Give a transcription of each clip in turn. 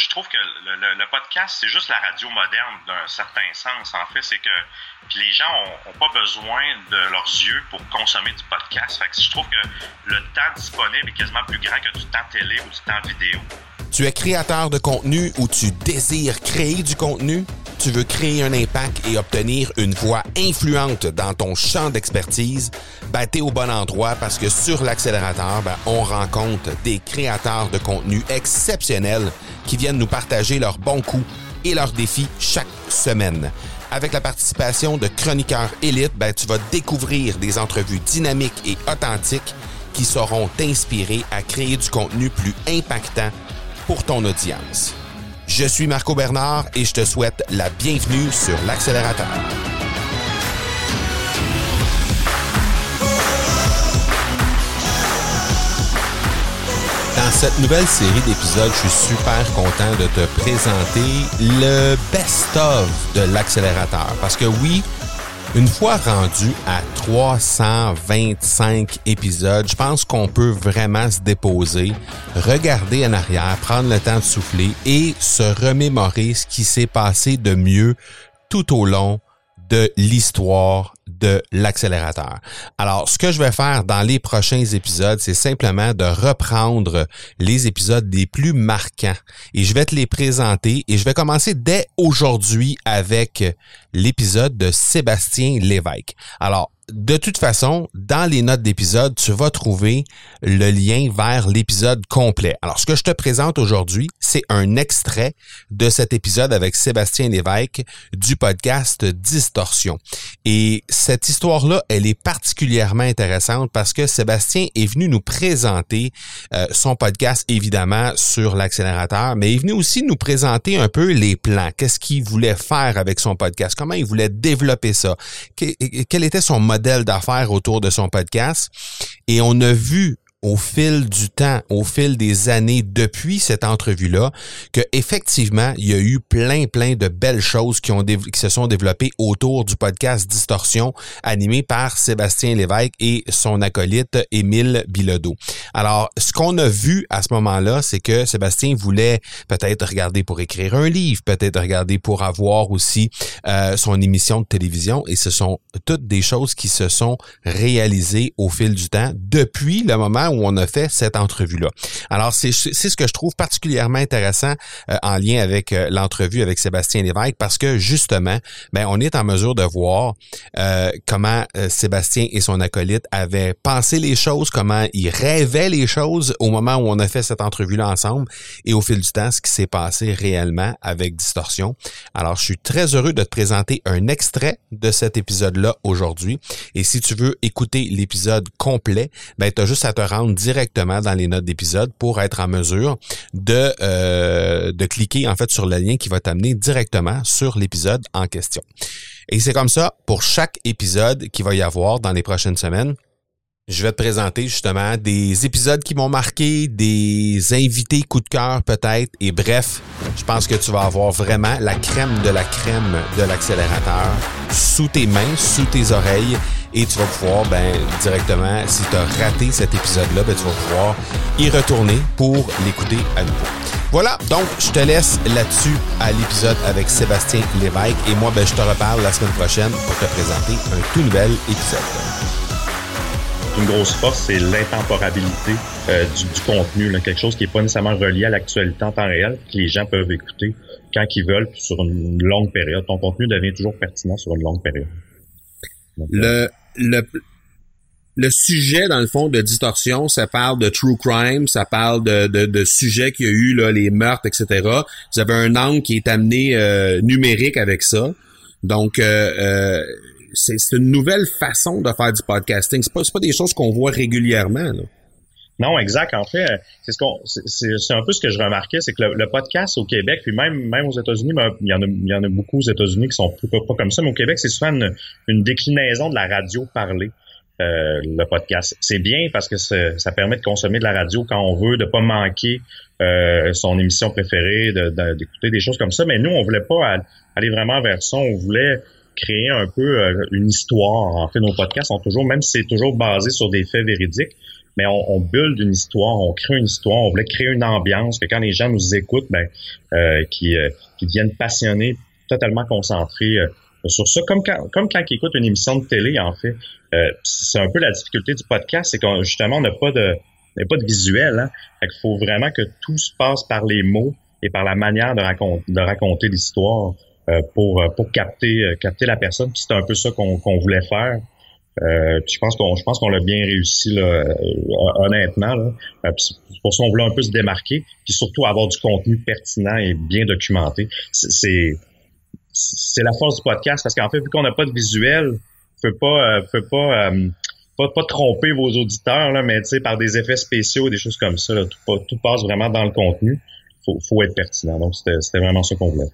je trouve que le, podcast, c'est juste la radio moderne d'un certain sens. En fait, c'est que les gens ont, pas besoin de leurs yeux pour consommer du podcast. Fait que je trouve que le temps disponible est quasiment plus grand que du temps télé ou du temps vidéo. Tu es créateur de contenu ou tu désires créer du contenu? Tu veux créer un impact et obtenir une voix influente dans ton champ d'expertise? Ben, t'es au bon endroit parce que sur l'accélérateur, ben, on rencontre des créateurs de contenu exceptionnels qui viennent nous partager leurs bons coups et leurs défis chaque semaine. Avec la participation de chroniqueurs élites, ben, tu vas découvrir des entrevues dynamiques et authentiques qui sauront t'inspirer à créer du contenu plus impactant pour ton audience. Je suis Marco Bernard et je te souhaite la bienvenue sur l'accélérateur. Dans cette nouvelle série d'épisodes, je suis super content de te présenter le best-of de l'accélérateur. Parce que oui, une fois rendu à 325 épisodes, je pense qu'on peut vraiment se déposer, regarder en arrière, prendre le temps de souffler et se remémorer ce qui s'est passé de mieux tout au long de l'histoire de l'accélérateur. Alors, ce que je vais faire dans les prochains épisodes, c'est simplement de reprendre les épisodes les plus marquants et je vais te les présenter et je vais commencer dès aujourd'hui avec l'épisode de Sébastien Lévesque. Alors, de toute façon, dans les notes d'épisode, tu vas trouver le lien vers l'épisode complet. Alors, ce que je te présente aujourd'hui, c'est un extrait de cet épisode avec Sébastien Lévesque du podcast Distorsion. Et cette histoire-là, elle est particulièrement intéressante parce que Sébastien est venu nous présenter euh, son podcast, évidemment, sur l'accélérateur, mais il est venu aussi nous présenter un peu les plans. Qu'est-ce qu'il voulait faire avec son podcast? Comment il voulait développer ça? Quel était son modèle d'affaires autour de son podcast? Et on a vu au fil du temps, au fil des années depuis cette entrevue-là, que effectivement, il y a eu plein, plein de belles choses qui ont qui se sont développées autour du podcast Distorsion, animé par Sébastien Lévesque et son acolyte Émile Bilodeau. Alors, ce qu'on a vu à ce moment-là, c'est que Sébastien voulait peut-être regarder pour écrire un livre, peut-être regarder pour avoir aussi euh, son émission de télévision, et ce sont toutes des choses qui se sont réalisées au fil du temps depuis le moment où on a fait cette entrevue-là. Alors, c'est ce que je trouve particulièrement intéressant euh, en lien avec euh, l'entrevue avec Sébastien Lévesque parce que justement, ben, on est en mesure de voir euh, comment Sébastien et son acolyte avaient pensé les choses, comment ils rêvaient les choses au moment où on a fait cette entrevue-là ensemble et au fil du temps, ce qui s'est passé réellement avec Distorsion. Alors, je suis très heureux de te présenter un extrait de cet épisode-là aujourd'hui. Et si tu veux écouter l'épisode complet, ben, tu juste à te rendre directement dans les notes d'épisode pour être en mesure de, euh, de cliquer en fait sur le lien qui va t'amener directement sur l'épisode en question. Et c'est comme ça pour chaque épisode qu'il va y avoir dans les prochaines semaines. Je vais te présenter justement des épisodes qui m'ont marqué, des invités coup de cœur peut-être, et bref, je pense que tu vas avoir vraiment la crème de la crème de l'accélérateur sous tes mains, sous tes oreilles, et tu vas pouvoir ben, directement, si tu as raté cet épisode-là, ben, tu vas pouvoir y retourner pour l'écouter à nouveau. Voilà, donc je te laisse là-dessus à l'épisode avec Sébastien Lévesque et moi ben, je te reparle la semaine prochaine pour te présenter un tout nouvel épisode une grosse force, c'est l'intemporabilité euh, du, contenu, quelque chose qui n'est pas nécessairement relié à l'actualité en temps réel, que les gens peuvent écouter quand ils veulent sur une longue période. Ton contenu devient toujours pertinent sur une longue période. le, le, le sujet, dans le fond, de distorsion, ça parle de true crime, ça parle de, de, de sujets qu'il y a eu, là, les meurtres, etc. Vous avez un angle qui est amené euh, numérique avec ça. Donc, euh, euh c'est une nouvelle façon de faire du podcasting. C'est pas, pas des choses qu'on voit régulièrement. Non, exact. En fait, c'est ce qu'on, c'est un peu ce que je remarquais, c'est que le, podcast au Québec, puis même même aux États-Unis, il y en a il y en a beaucoup aux États-Unis qui sont pas, pas comme ça, mais au Québec, c'est souvent une, déclinaison de la radio parlée. Euh, le podcast. C'est bien parce que ça permet de consommer de la radio quand on veut, de pas manquer euh, son émission préférée, d'écouter des choses comme ça. Mais nous, on voulait pas aller vraiment vers ça. On voulait créer un peu euh, une histoire. En fait, nos podcasts sont toujours, même si c'est toujours basé sur des faits véridiques, mais on, on build une histoire, on crée une histoire, on voulait créer une ambiance que quand les gens nous écoutent, ben, euh, qui, euh, qui deviennent passionnés, totalement concentrés euh, sur ça, comme quand, comme quand ils écoutent une émission de télé, en fait. c'est un peu la difficulté du podcast, c'est qu'on justement on n'a pas de pas de visuel. Hein? Fait qu'il faut vraiment que tout se passe par les mots et par la manière de, raconter, de raconter l'histoire pour, pour capter, capter la personne. Puis c'est un peu ça qu'on voulait faire. Euh, je pense qu'on je pense qu'on l'a bien réussi là, euh, honnêtement. Là. Euh, pour ça, on voulait un peu se démarquer, puis surtout avoir du contenu pertinent et bien documenté. C'est c'est la force du podcast parce qu'en fait, vu qu'on n'a pas de visuel, peut pas peut pas, pas pas tromper vos auditeurs là, mais tu sais par des effets spéciaux, des choses comme ça, tout, tout passe vraiment dans le contenu. Faut faut être pertinent. Donc c'était vraiment ça qu'on voulait.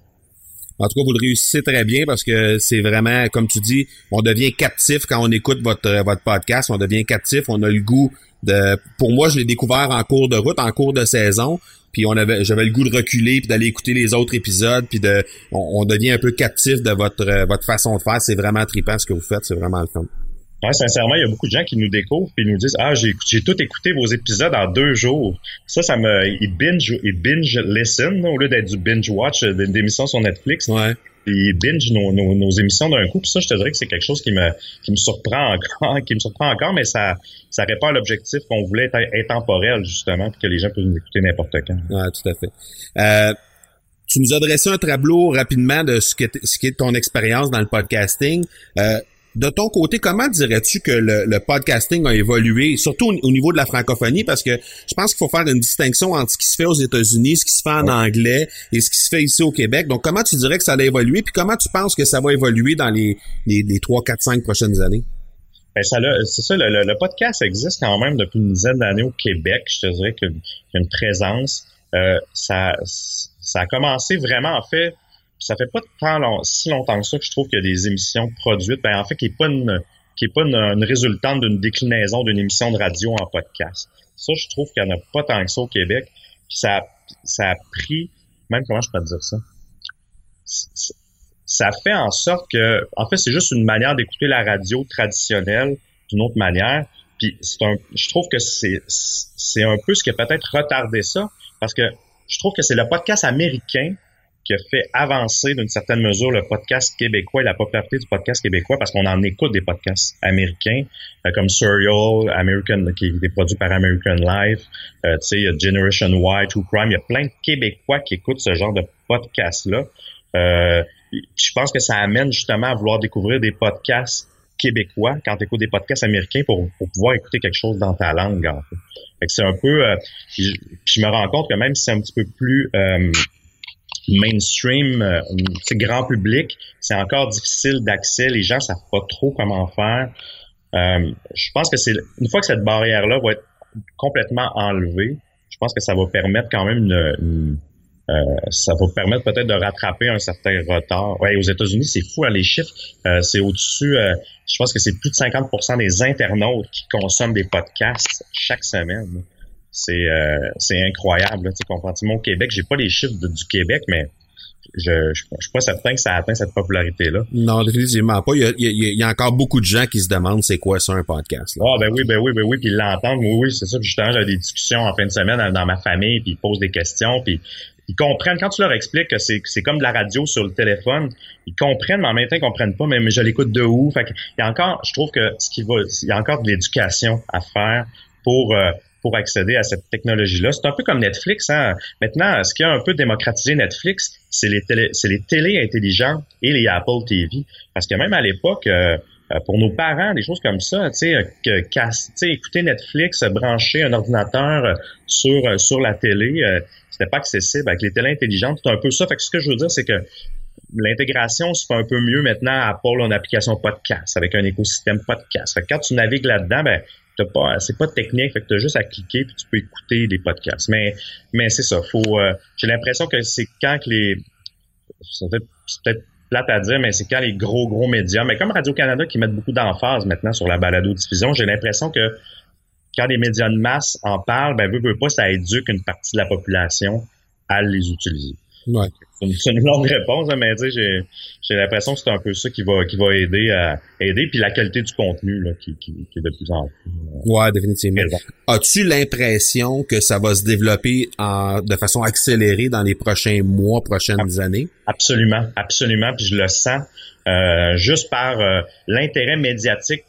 En tout cas, vous le réussissez très bien parce que c'est vraiment, comme tu dis, on devient captif quand on écoute votre, votre podcast. On devient captif. On a le goût de. Pour moi, je l'ai découvert en cours de route, en cours de saison. Puis on avait, j'avais le goût de reculer puis d'aller écouter les autres épisodes. Puis de, on, devient un peu captif de votre, votre façon de faire. C'est vraiment trippant ce que vous faites. C'est vraiment le fun. Ouais, sincèrement, il y a beaucoup de gens qui nous découvrent et nous disent Ah, j'ai j'ai tout écouté vos épisodes en deux jours. Ça, ça me. Ils binge, ils binge listen au lieu d'être du binge watch euh, d'émissions sur Netflix. Ouais. Ils binge nos, nos, nos émissions d'un coup. Puis ça, je te dirais que c'est quelque chose qui me qui me surprend encore, qui me surprend encore, mais ça ça répond à l'objectif qu'on voulait être intemporel, justement, puis que les gens peuvent nous écouter n'importe quand. Ouais, tout à fait. Euh, tu nous as dressé un tableau rapidement de ce, que ce qui est ton expérience dans le podcasting. Euh, de ton côté, comment dirais-tu que le, podcasting a évolué, surtout au, niveau de la francophonie, parce que je pense qu'il faut faire une distinction entre ce qui se fait aux États-Unis, ce qui se fait en anglais et ce qui se fait ici au Québec. Donc, comment tu dirais que ça a évolué, puis comment tu penses que ça va évoluer dans les, les, les 3, 4, 5 prochaines années? Ben ça c'est ça, le, podcast existe quand même depuis une dizaine d'années au Québec. Je te dirais qu'il y a une présence. Euh, ça, ça a commencé vraiment, en fait, ça fait pas tant si longtemps que ça que je trouve qu'il y a des émissions produites, ben en fait qui est pas une qui est pas une, résultante d'une déclinaison d'une émission de radio en podcast. Ça, je trouve qu'il y en a pas tant que ça au Québec. Puis ça, ça a pris, même comment je peux dire ça? Ça fait en sorte que, en fait, c'est juste une manière d'écouter la radio traditionnelle d'une autre manière. Puis c'est un, je trouve que c'est, c'est un peu ce qui a peut-être retardé ça, parce que je trouve que c'est le podcast américain qui a fait avancer d'une certaine mesure le podcast québécois et la popularité du podcast québécois parce qu'on en écoute des podcasts américains euh, comme Serial, American, qui est produit par American Life, euh, tu sais, Generation Y, True Crime. Il y a plein de Québécois qui écoutent ce genre de podcast-là. Euh, je pense que ça amène justement à vouloir découvrir des podcasts québécois quand tu écoutes des podcasts américains pour, pouvoir écouter quelque chose dans ta langue. En fait. c'est un peu, je, me rends compte que même si c'est un petit peu plus mainstream, euh, c'est grand public, c'est encore difficile d'accès. Les gens savent pas trop comment faire. Euh, je pense que c'est une fois que cette barrière-là va être complètement enlevée, je pense que ça va permettre quand même une, euh, ça va permettre peut-être de rattraper un certain retard. Ouais, aux États-Unis, c'est fou hein, les chiffres. c'est au-dessus. je pense que c'est plus de 50% des internautes qui consomment des podcasts chaque semaine c'est euh, c'est incroyable. Tu comprends au Québec, j'ai pas les chiffres du Québec, mais je, je, suis pas certain que ça atteint cette popularité-là. Non, définitivement pas. Il y, a, il y, a, encore beaucoup de gens qui se demandent c'est quoi ça un podcast. Ah ben oui, ben oui, ben oui, puis ils l'entendent. Oui, oui, c'est ça. Puis justement, j'ai des discussions en fin de semaine dans ma famille, puis ils posent des questions, puis ils comprennent quand tu leur expliques que c'est c'est comme de la radio sur le téléphone, ils comprennent, mais en même temps ils comprennent pas. Mais, mais je l'écoute de où Fait il y a encore, je trouve que ce qui va, il y a encore de l'éducation à faire pour euh, pour accéder à cette technologie-là. C'est un peu comme Netflix. Hein? Maintenant, ce qui a un peu démocratisé Netflix, c'est les télé, les intelligentes et les Apple TV. Parce que même à l'époque, euh, euh, pour nos parents, des choses comme ça, tu sais, que, écouter Netflix, brancher un ordinateur euh, sur sur la télé, c'était pas accessible avec les télés intelligentes. C'est un peu ça. Fait que ce que je veux dire, c'est que l'intégration se fait un peu mieux maintenant à Apple en application podcast, avec un écosystème podcast. Quand tu navigues là-dedans, ben, pas, c'est pas technique, fait que t'as juste à cliquer puis tu peux écouter des podcasts. Mais, mais c'est ça. Faut, euh, j'ai l'impression que c'est quand que les, c'est peut-être plate à dire, mais c'est quand les gros gros médias, mais comme Radio Canada qui mettent beaucoup d'emphase maintenant sur la balado diffusion, j'ai l'impression que quand les médias de masse en parlent, ben veut, veut pas, ça éduque une partie de la population à les utiliser. Ouais. C'est une longue réponse, hein, mais j'ai, j'ai l'impression que c'est un peu ça qui va, qui va aider à aider, puis la qualité du contenu là, qui, qui, qui est de plus en plus. Euh, ouais, définitivement. As-tu l'impression que ça va se développer en, de façon accélérée dans les prochains mois, prochaines années? Absolument, absolument, puis je le sens euh, juste par euh, l'intérêt médiatique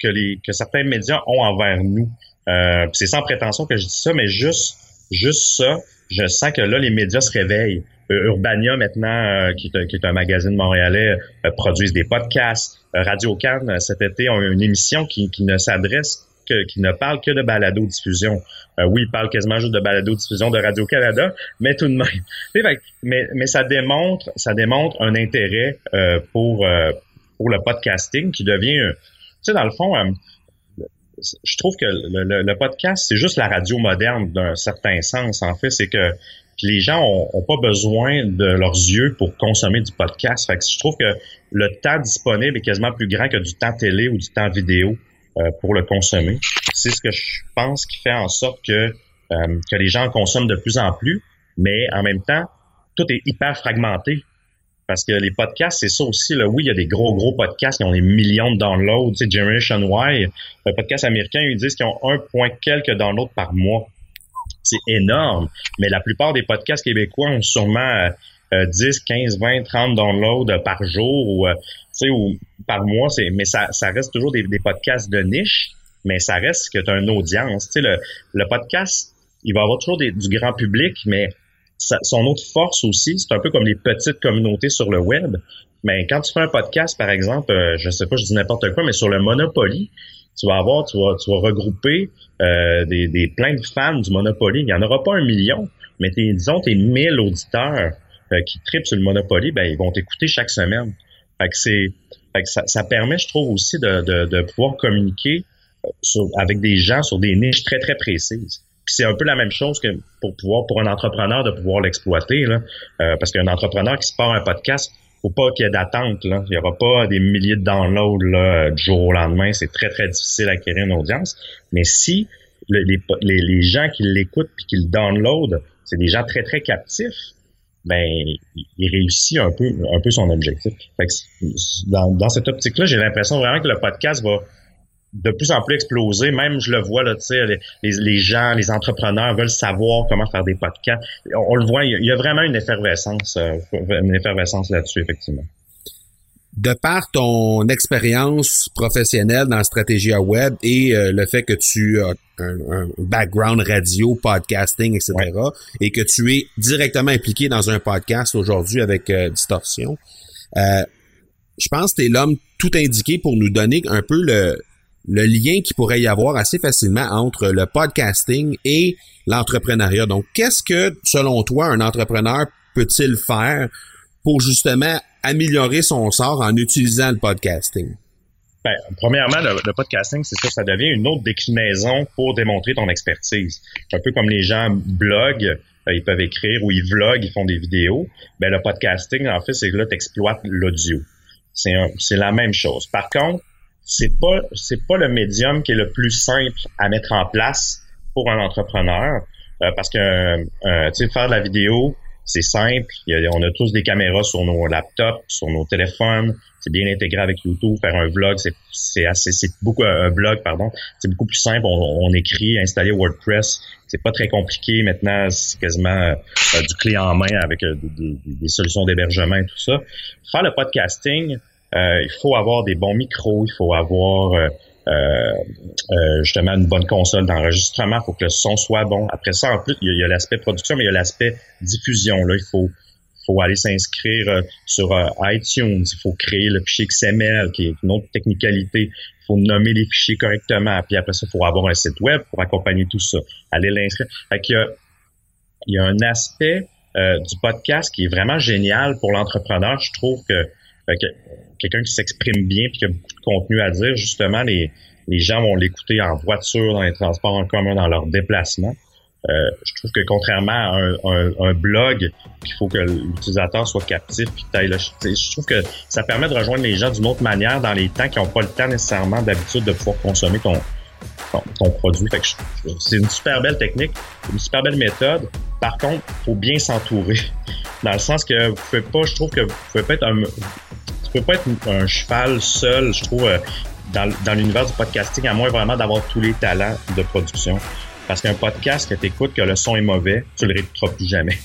que les que certains médias ont envers nous. Euh, c'est sans prétention que je dis ça, mais juste juste ça, je sens que là les médias se réveillent. Euh, Urbania maintenant, euh, qui, est, un magazine montréalais, euh, produisent des podcasts. Radio Cannes cet été ont une émission qui, ne s'adresse que, qui ne parle que de balado diffusion. oui, ils parlent quasiment juste de balado diffusion de Radio Canada, mais tout de même. mais, ça démontre, ça démontre un intérêt pour pour le podcasting qui devient, tu sais, dans le fond je trouve que le podcast, c'est juste la radio moderne d'un certain sens. En fait, c'est que les gens ont, pas besoin de leurs yeux pour consommer du podcast. Fait que je trouve que le temps disponible est quasiment plus grand que du temps télé ou du temps vidéo euh, pour le consommer. C'est ce que je pense qui fait en sorte que, euh, que les gens consomment de plus en plus, mais en même temps, tout est hyper fragmenté. Parce que les podcasts, c'est ça aussi. Là. Oui, il y a des gros, gros podcasts qui ont des millions de downloads. Tu sais, Generation Y, un podcast américain, ils disent qu'ils ont un point quelques downloads par mois c'est énorme. Mais la plupart des podcasts québécois ont sûrement 10, 15, 20, 30 downloads par jour ou, euh, ou par mois. C'est, mais ça, ça reste toujours des, podcasts de niche, mais ça reste que tu as une audience. Le, le podcast, il va avoir toujours du grand public, mais son autre force aussi, c'est un peu comme les petites communautés sur le web. Mais quand tu fais un podcast, par exemple, euh, je sais pas, je dis n'importe quoi, mais sur le Monopoly, tu vas avoir, tu vas, tu vas regrouper euh, des, des plein de fans du Monopoly. Il n'y en aura pas un million, mais tes, disons tes 1000 auditeurs euh, qui tripent sur le Monopoly, ben ils vont t'écouter chaque semaine. Fait que c'est, fait que ça, ça, permet, je trouve aussi, de, de, de pouvoir communiquer euh, sur, avec des gens sur des niches très très précises. Puis c'est un peu la même chose que pour pouvoir pour un entrepreneur de pouvoir l'exploiter là, euh, parce qu'un entrepreneur qui se part un podcast, faut pas qu'il y ait d'attente. Là. Il y aura pas des milliers de downloads là, du jour au lendemain. C'est très, très difficile d'acquérir une audience. Mais si les, les, les, gens qui l'écoutent puis qui le downloadent, c'est des gens très, très captifs, ben il réussit un peu un peu son objectif. Fait que dans, dans cette optique-là, j'ai l'impression vraiment que le podcast va de plus en plus explosé. Même, je le vois, là, tu sais, les, les, gens, les entrepreneurs veulent savoir comment faire des podcasts. On, le voit, il y, a, vraiment une effervescence, euh, une effervescence là-dessus, effectivement. De par ton expérience professionnelle dans la stratégie à web et euh, le fait que tu as un, background radio, podcasting, etc., et que tu es directement impliqué dans un podcast aujourd'hui avec euh, Distorsion, je pense que tu es l'homme tout indiqué pour nous donner un peu le, le lien qui pourrait y avoir assez facilement entre le podcasting et l'entrepreneuriat. Donc, qu'est-ce que, selon toi, un entrepreneur peut-il faire pour justement améliorer son sort en utilisant le podcasting? Ben, premièrement, le, podcasting, c'est ça, ça devient une autre déclinaison pour démontrer ton expertise. Un peu comme les gens bloguent, euh, ils peuvent écrire ou ils vloguent, ils font des vidéos. Ben, le podcasting, en fait, c'est que là, tu exploites l'audio. C'est la même chose. Par contre, c'est pas c'est pas le médium qui est le plus simple à mettre en place pour un entrepreneur euh, parce que euh, tu sais faire de la vidéo c'est simple. On a tous des caméras sur nos laptops sur nos téléphones. C'est bien intégré avec YouTube. Faire un vlog c'est c'est assez c'est beaucoup un blog pardon. C'est beaucoup plus simple. On, écrit installer WordPress. C'est pas très compliqué. Maintenant c'est quasiment euh, du clé en main avec des, des, solutions d'hébergement et tout ça. Faire le podcasting euh, il faut avoir des bons micros, il faut avoir euh, euh, justement une bonne console d'enregistrement, il faut que le son soit bon. Après ça, en plus, il y a, l'aspect production, mais il y a l'aspect diffusion. Là, il faut faut aller s'inscrire sur iTunes, il faut créer le fichier XML, qui est une autre technicalité. Il faut nommer les fichiers correctement. Puis après ça, il faut avoir un site web pour accompagner tout ça. Aller l'inscrire. Fait qu'il y a, il y a un aspect du podcast qui est vraiment génial pour l'entrepreneur. Je trouve que quelqu'un qui s'exprime bien puis qui a beaucoup de contenu à dire, justement, les, les gens vont l'écouter en voiture, dans les transports en commun, dans leurs déplacements. Euh, je trouve que contrairement à un, un, blog, il faut que l'utilisateur soit captif. Puis je trouve que ça permet de rejoindre les gens d'une autre manière dans les temps qui n'ont pas le temps nécessairement d'habitude de pouvoir consommer ton, ton, produit. c'est une super belle technique, une super belle méthode. Par contre, faut bien s'entourer. dans le sens que vous pouvez pas, je trouve que vous pouvez pas être un, peux pas être un cheval seul, je trouve, euh, dans, l'univers du podcasting, à moins vraiment d'avoir tous les talents de production. Parce qu'un podcast que tu écoutes, que le son est mauvais, tu le réécouteras plus jamais.